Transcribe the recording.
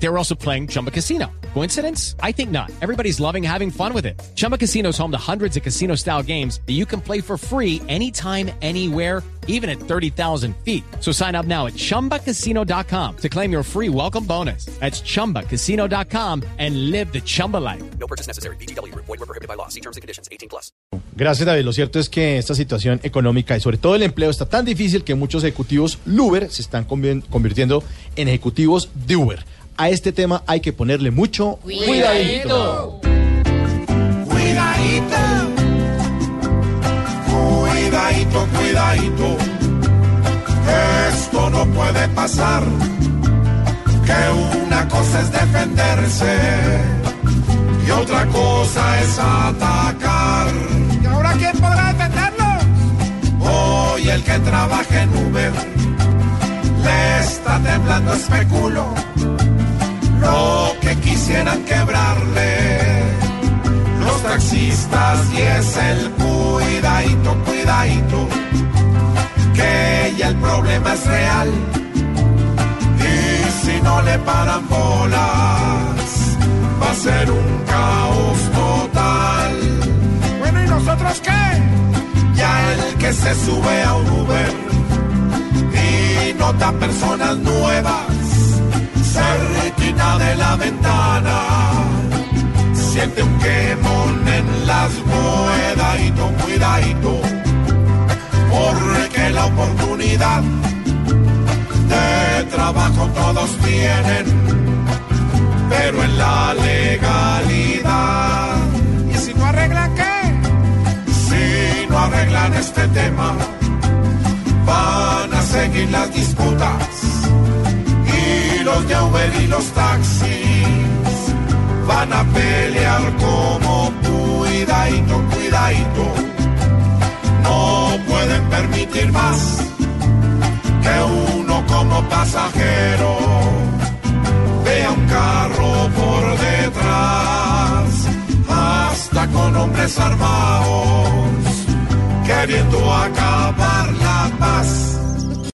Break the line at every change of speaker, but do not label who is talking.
They were also playing Chumba Casino. Coincidence? I think not. Everybody's loving having fun with it. Chumba Casino is home to hundreds of casino style games that you can play for free anytime, anywhere, even at 30,000 feet. So sign up now at chumbacasino.com to claim your free welcome bonus. That's chumbacasino.com and live the Chumba life.
No purchase necessary. BGW. Void were prohibited by law. See terms and conditions. 18 plus.
Gracias, David. Lo cierto es que esta situación económica y sobre todo el empleo está tan difícil que muchos ejecutivos Uber se están convirtiendo en ejecutivos de Uber. A este tema hay que ponerle mucho cuidadito.
Cuidadito, cuidadito, cuidadito. Esto no puede pasar. Que una cosa es defenderse y otra cosa es atacar.
¿Y ahora quién podrá defendernos?
Hoy el que trabaja en Uber le está temblando especulo. Lo que quisieran quebrarle los taxistas y es el cuidadito, cuidadito, que ya el problema es real. Y si no le paran bolas, va a ser un caos total.
Bueno, ¿y nosotros qué?
Ya el que se sube a Uber y nota personas nuevas de la ventana, siente un quemón en las cuidadito, cuidadito, porque la oportunidad de trabajo todos tienen, pero en la legalidad.
¿Y si no arreglan qué?
Si no arreglan este tema, van a seguir las disputas. Y los taxis van a pelear como cuidadito, cuidadito. No pueden permitir más que uno como pasajero vea un carro por detrás, hasta con hombres armados, queriendo acabar la paz.